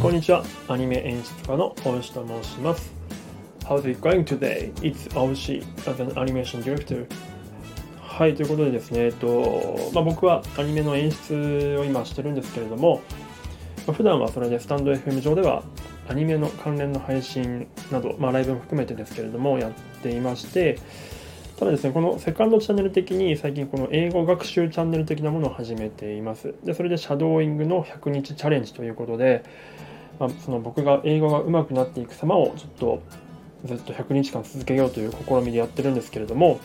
こんにちは。アニメ演出家の大石と申します。How's it going today? It's Aoshi as an animation director. はい、ということでですね、えっとまあ、僕はアニメの演出を今してるんですけれども、まあ、普段はそれでスタンド FM 上ではアニメの関連の配信など、まあ、ライブも含めてですけれどもやっていまして、ただですね、このセカンドチャンネル的に最近この英語学習チャンネル的なものを始めています。で、それでシャドーイングの100日チャレンジということで、まあ、その僕が英語が上手くなっていく様をちょっとずっと100日間続けようという試みでやってるんですけれども、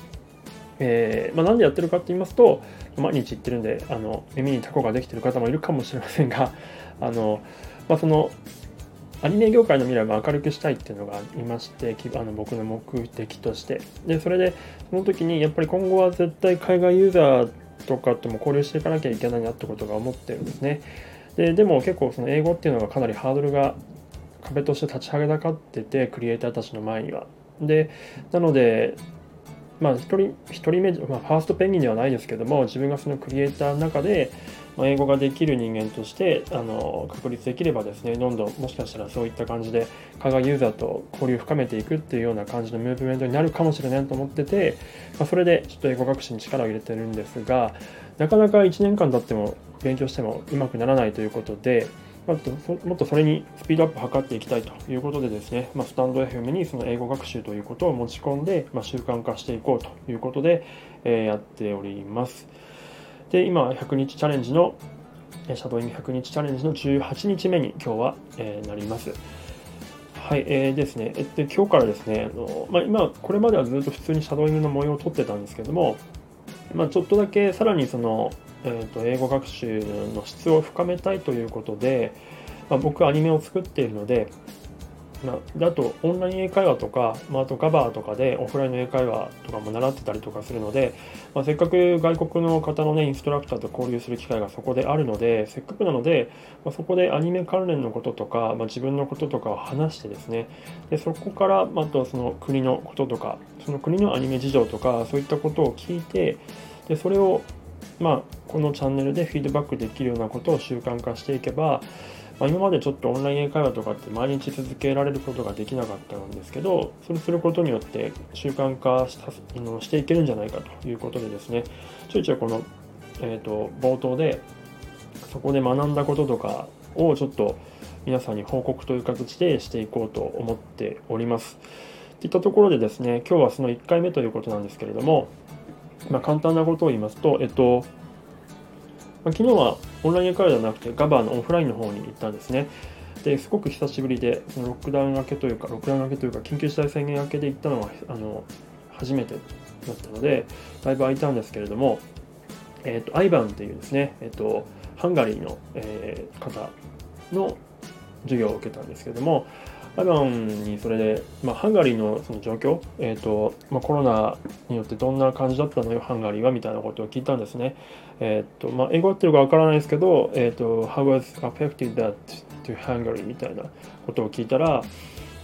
えーまあ、なんでやってるかって言いますと毎日言ってるんであの耳にタコができてる方もいるかもしれませんがあの、まあ、そのアニメ業界の未来を明るくしたいっていうのがありましてあの僕の目的として。でそれでその時にやっぱり今後は絶対海外ユーザーとかとも交流していかなきゃいけないなってことが思ってるんですね。ででも結構その英語っていうのがかなりハードルが壁として立ちはげたかっててクリエイターたちの前には。でなのでまあ、1人 ,1 人目、まあ、ファーストペンギンではないですけども自分がそのクリエイターの中で、まあ、英語ができる人間としてあの確立できればですねどんどんもしかしたらそういった感じで海外ユーザーと交流を深めていくっていうような感じのムーブメントになるかもしれないと思ってて、まあ、それでちょっと英語学習に力を入れてるんですがなかなか1年間経っても勉強してもうまくならないということでもっともっとそれにスピードアップを図っていきたいということでですね、まあ、スタンド FM にその英語学習ということを持ち込んで、まあ、習慣化していこうということで、えー、やっております。で、今、100日チャレンジの、シャドウイング100日チャレンジの18日目に今日は、えー、なります。はい、えー、ですね、えっと、今日からですね、あのまあ、今、これまではずっと普通にシャドウイングの模様を撮ってたんですけども、まあ、ちょっとだけさらにそのえーと、英語学習の質を深めたいということで、まあ、僕アニメを作っているので、まあ、とオンライン英会話とか、まあ、あとガバーとかでオフラインの英会話とかも習ってたりとかするので、まあ、せっかく外国の方のねインストラクターと交流する機会がそこであるのでせっかくなので、まあ、そこでアニメ関連のこととか、まあ、自分のこととかを話してですね。でそこから、まあ、あとその国のこととかその国のアニメ事情とかそういったことを聞いてでそれをまあ、このチャンネルでフィードバックできるようなことを習慣化していけば、まあ、今までちょっとオンライン英会話とかって毎日続けられることができなかったんですけどそれすることによって習慣化したのしていけるんじゃないかということでですねちょいちょいこの、えーと、冒頭でそこで学んだこととかをちょっと皆さんに報告という形でしていこうと思っております。といったところでですね今日はその1回目ということなんですけれどもまあ、簡単なことを言いますと、えっと、まあ、昨日はオンライン英会話じゃなくてガバーのオフラインの方に行ったんですね。ですごく久しぶりで、そのロックダウン明けというか、ロックダウン明けというか、緊急事態宣言明けで行ったのはあの初めてだったので、だいぶ空いたんですけれども、えっと、アイバンっていうですね、えっと、ハンガリーの、えー、方の授業を受けたんですけれども、アバンにそれで、まあ、ハンガリーのその状況、えーとまあ、コロナによってどんな感じだったのよ、ハンガリーはみたいなことを聞いたんですね。えーとまあ、英語合ってるかわからないですけど、えーと、How was affected that to Hungary? みたいなことを聞いたら、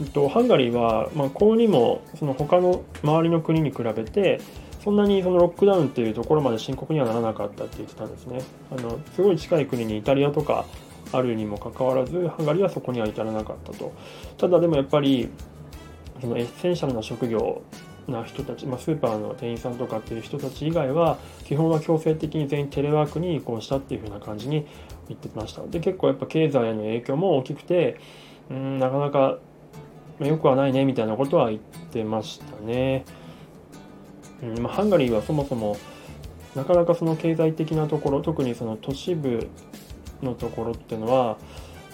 えー、とハンガリーは、まあ、こうにもその他の周りの国に比べて、そんなにそのロックダウンっていうところまで深刻にはならなかったって言ってたんですね。あのすごい近い国にイタリアとかあるにもかかわらずハンガリーはそこには至らなかったと。ただでもやっぱりそのエッセンシャルな職業な人たち、まあ、スーパーの店員さんとかっていう人たち以外は基本は強制的に全員テレワークに移行したっていう風な感じに言ってました。で結構やっぱ経済への影響も大きくてうんなかなか良くはないねみたいなことは言ってましたね、うんまあ、ハンガリーはそもそもなかなかその経済的なところ特にその都市部のところっていうのは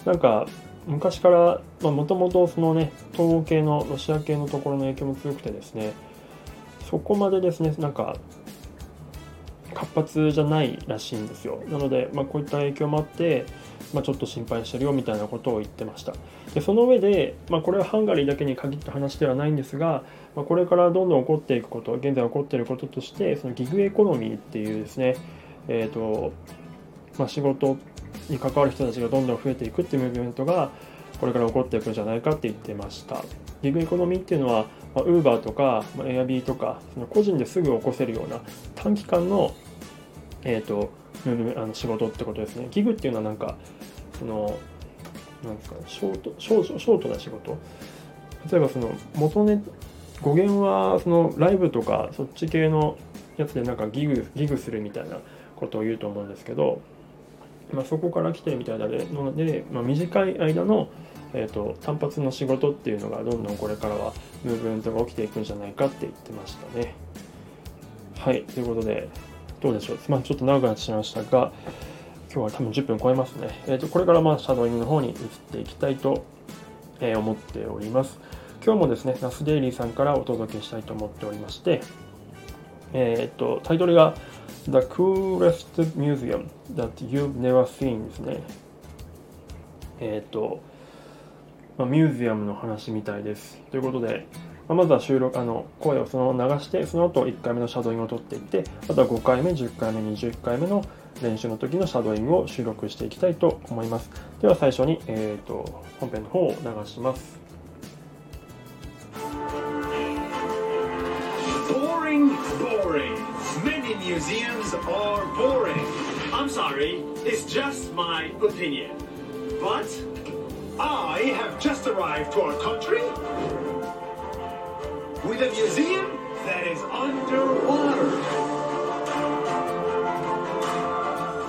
なんか昔からもともとそのね東欧系のロシア系のところの影響も強くてですねそこまでですねなんか活発じゃないらしいんですよ。なので、まあ、こういった影響もあって、まあ、ちょっと心配してるよみたいなことを言ってました。でその上で、まあ、これはハンガリーだけに限った話ではないんですが、ま、これからどんどん起こっていくこと現在起こっていることとしてそのギグエコノミーっていうですねえっ、ー、とまあ、仕事に関わる人たちがどんどん増えていくっていうムーブメントがこれから起こっていくんじゃないかって言ってました。ギグエコノミーっていうのは、まあ、Uber とか、まあ、Airb とかその個人ですぐ起こせるような短期間の,、えーと、あの仕事ってことですね。ギグっていうのはなんかそのなんですかショートショートな仕事例えばその元ね語源はそのライブとかそっち系のやつでなんかギグギグするみたいなことを言うと思うんですけど、まあ、そこから来てみたいなので、まあ、短い間の、えーと、単発の仕事っていうのがどんどんこれからはムーブメントが起きていくんじゃないかって言ってましたね。はいということでどうでしょう、まあ、ちょっと長くなってしまいましたが今日は多分10分超えますね。えーと、これからまあシャドウイングの方に移っていきたいと、え、思っております。今日もですね、ナスデイリーさんからお届けしたいと思っておりまして、えっ、と、タイトルが The Coolest Museum That You've Never Seen ですね。えっ、と、まあ、ミュージアムの話みたいです。ということで、まあ、まずは収録、あの、声をそのまま流して、その後1回目のシャドウイングを取っていって、あとは5回目、10回目、21回目の練習の時のシャドウイングを収録していきたいと思います。では最初に、えっ、ー、と、本編の方を流します。Boring, boring. Museums are boring. I'm sorry, it's just my opinion. But I have just arrived to our country with a museum that is underwater.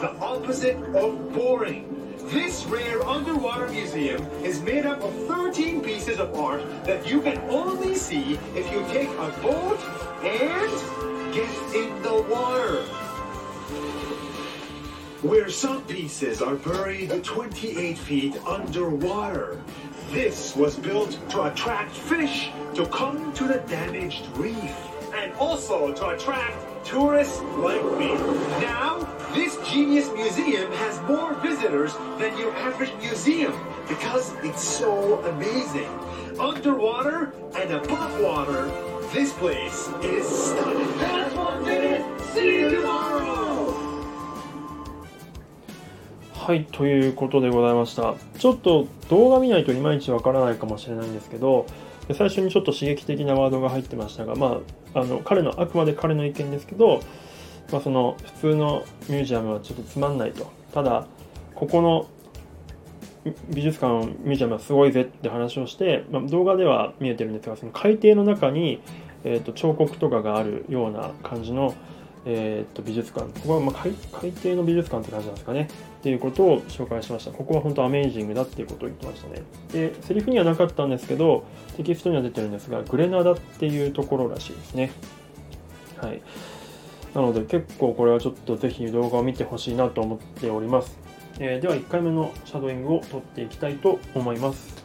The opposite of boring. This rare underwater museum is made up of 13 pieces of art that you can only see if you take a boat and get in the water. Where some pieces are buried 28 feet underwater. This was built to attract fish to come to the damaged reef and also to attract tourists like me. Now, this genius museum has more visitors than your average museum because it's so amazing. Underwater and above water, this place is stunning. That's one minute. See you tomorrow. はい、ということでございました。ちょっと動画見ないといまいちわからないかもしれないんですけど、最初にちょっと刺激的なワードが入ってましたが、まあ、あの彼のあくまで彼の意見ですけど、まあ、その普通のミュージアムはちょっとつまんないと。ただここの美術館ミュージアムはすごいぜって話をして、まあ、動画では見えてるんですがその海底の中に、えーと、彫刻とかがあるような感じの、えーと、美術館ここはま海海底の美術館って感じなんですかねっていうことを紹介しましたここは本当アメージングだっていうことを言ってましたねでセリフにはなかったんですけどテキストには出てるんですがグレナダっていうところらしいですねはいなので結構これはちょっとぜひ動画を見てほしいなと思っております。えー、では1回目のシャドーイングを撮っていきたいと思います。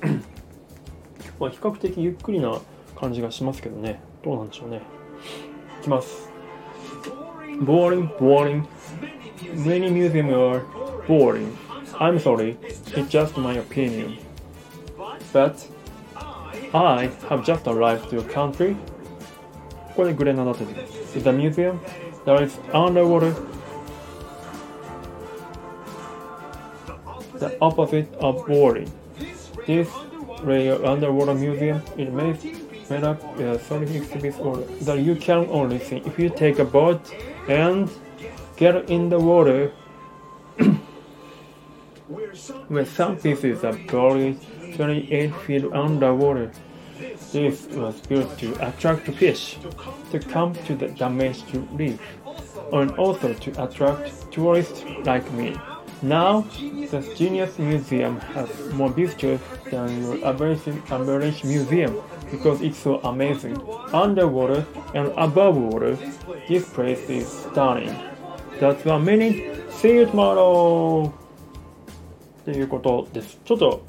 まあ比較的ゆっくりな感じがしますけどね。どうなんでしょうね。いきます。Boring, boring. Many museums are boring. I'm sorry, it's just my opinion. But I have just arrived to your country ここでグレナダと出てます。The museum that is underwater the opposite of boring. This rare underwater museum is made, up uh, solid exhibits that you can only see if you take a boat and get in the water where some pieces are buried 28 feet underwater. This was built to attract fish to come to the damaged reef and also to attract tourists like me. Now, the Genius Museum has more visitors than your average, average museum because it's so amazing. Underwater and above water, this place is stunning. That's one minute. See you tomorrow! ということです。ちょっと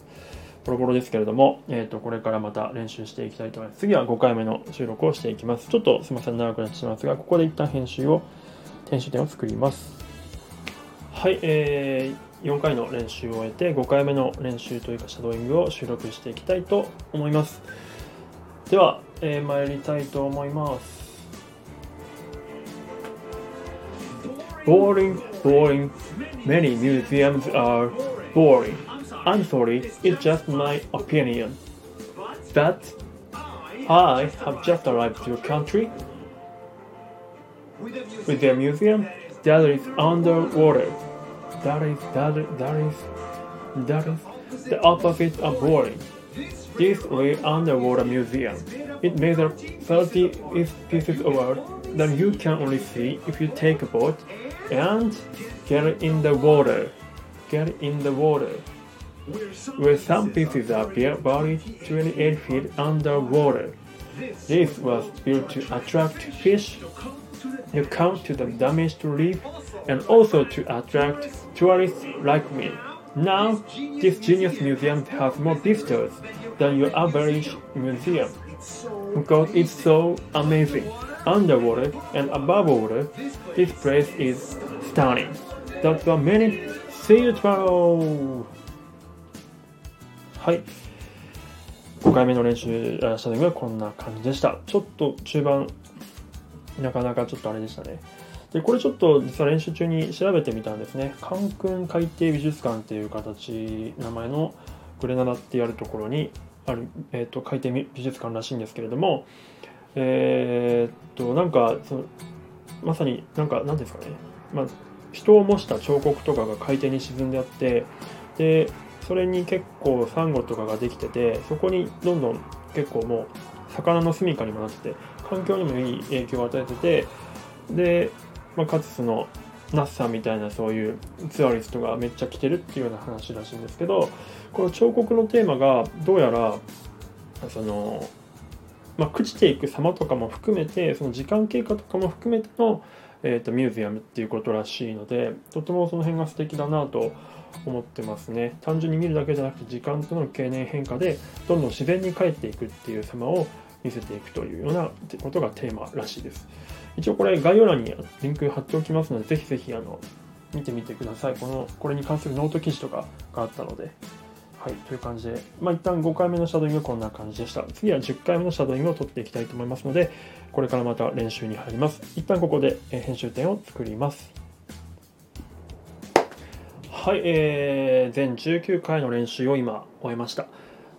ボロボロですけれども、えっー、とこれからまた練習していきたいと思います。次は5回目の収録をしていきます。ちょっとすみません、長くなってしまいますが、ここで一旦編集を、編集点を作ります。はい、えー、4回の練習を終えて、5回目の練習というか、シャドーイングを収録していきたいと思います。では、えー、参りたいと思います。Boring, boring. Many museums are boring. I'm sorry, it's just my opinion. But I have just arrived to your country with a museum that is underwater. That is that that is That is the opposite of boring. This real underwater museum. It measures 30 pieces of art that you can only see if you take a boat and get in the water. Get in the water. Where some pieces are buried 28 feet underwater. This was built to attract fish to come to the damaged reef and also to attract tourists like me. Now, this genius museum has more visitors than your average museum because it's so amazing. Underwater and above water, this place is stunning. That's the minute. See you tomorrow! はい。5回目の練習した時はこんな感じでした。ちょっと中盤、なかなかちょっとあれでしたね。で、これちょっと実は練習中に調べてみたんですね。カンクン海底美術館っていう形、名前のグレナダってやるところにある、えーと、海底美術館らしいんですけれども、えー、っと、なんかその、まさになんか、なんですかね、まあ、人を模した彫刻とかが海底に沈んであって、で、それに結構サンゴとかができててそこにどんどん結構もう魚の住処にもなってて環境にもいい影響を与えててで、まあ、かつそのナッサみたいなそういうツアリストがめっちゃ来てるっていうような話らしいんですけどこの彫刻のテーマがどうやらその、まあ、朽ちていく様とかも含めてその時間経過とかも含めての、えーと、ミュージアムっていうことらしいのでとてもその辺が素敵だなと思ってますね。単純に見るだけじゃなくて時間との経年変化でどんどん自然に帰っていくっていう様を見せていくというようなことがテーマらしいです一応これ概要欄にリンク貼っておきますのでぜひぜひあの見てみてくださいこのこれに関するノート記事とかがあったのではい、という感じで、まあ、一旦5回目のシャドウイングはこんな感じでした。次は10回目のシャドウイングを取っていきたいと思いますので、これからまた練習に入ります。一旦ここで編集点を作ります。はい、えー、全19回の練習を今終えました。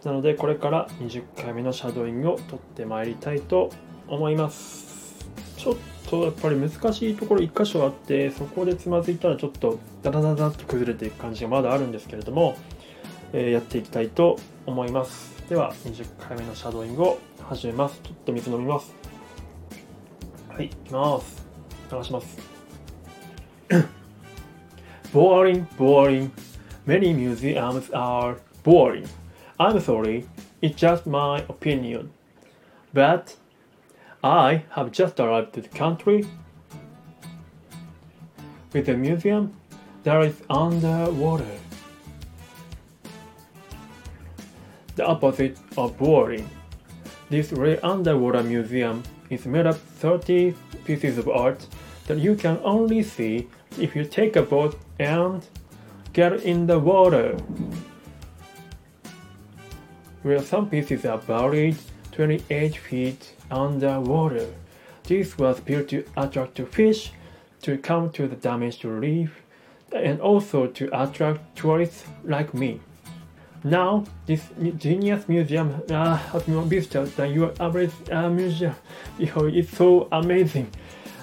なので、これから20回目のシャドウイングを取ってまいりたいと思います。ちょっとやっぱり難しいところ1箇所あって、そこでつまずいたらちょっとダダダダッと崩れていく感じがまだあるんですけれども、えー、やっていきたいと思います。では、20回目のシャドウイングを始めます。ちょっと水飲みます。はい、いきます。流します。boring, boring. Many museums are boring. I'm sorry, it's just my opinion. But I have just arrived to the country. With a museum that is underwater. The opposite of boring. This rare underwater museum is made of 30 pieces of art that you can only see if you take a boat and get in the water. Where some pieces are buried 28 feet underwater. This was built to attract fish to come to the damaged reef and also to attract tourists like me. Now, this genius museum uh, has more visitors than your average uh, museum because it's so amazing.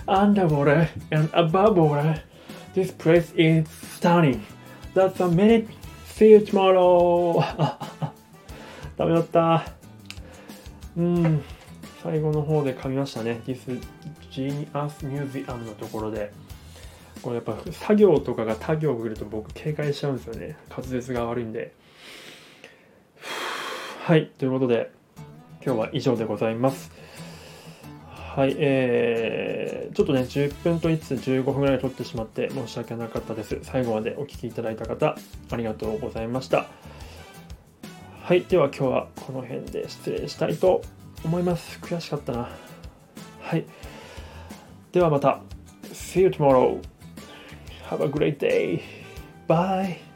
Underwater and above water, This place is stunning. That's a minute. See you tomorrow. ダメだった。うん。最後の方で噛みましたね。This Genius Museum のところで。これやっぱ作業とかが他行来ると僕警戒しちゃうんですよね。滑舌が悪いんで。はい。ということで、今日は以上でございます。はい、えー、ちょっとね、10分と言いつつ15分ぐらい撮ってしまって申し訳なかったです。最後までお聴きいただいた方、ありがとうございました。はい、では今日はこの辺で失礼したいと思います。悔しかったな。はい。ではまた。See you tomorrow. Have a great day. Bye.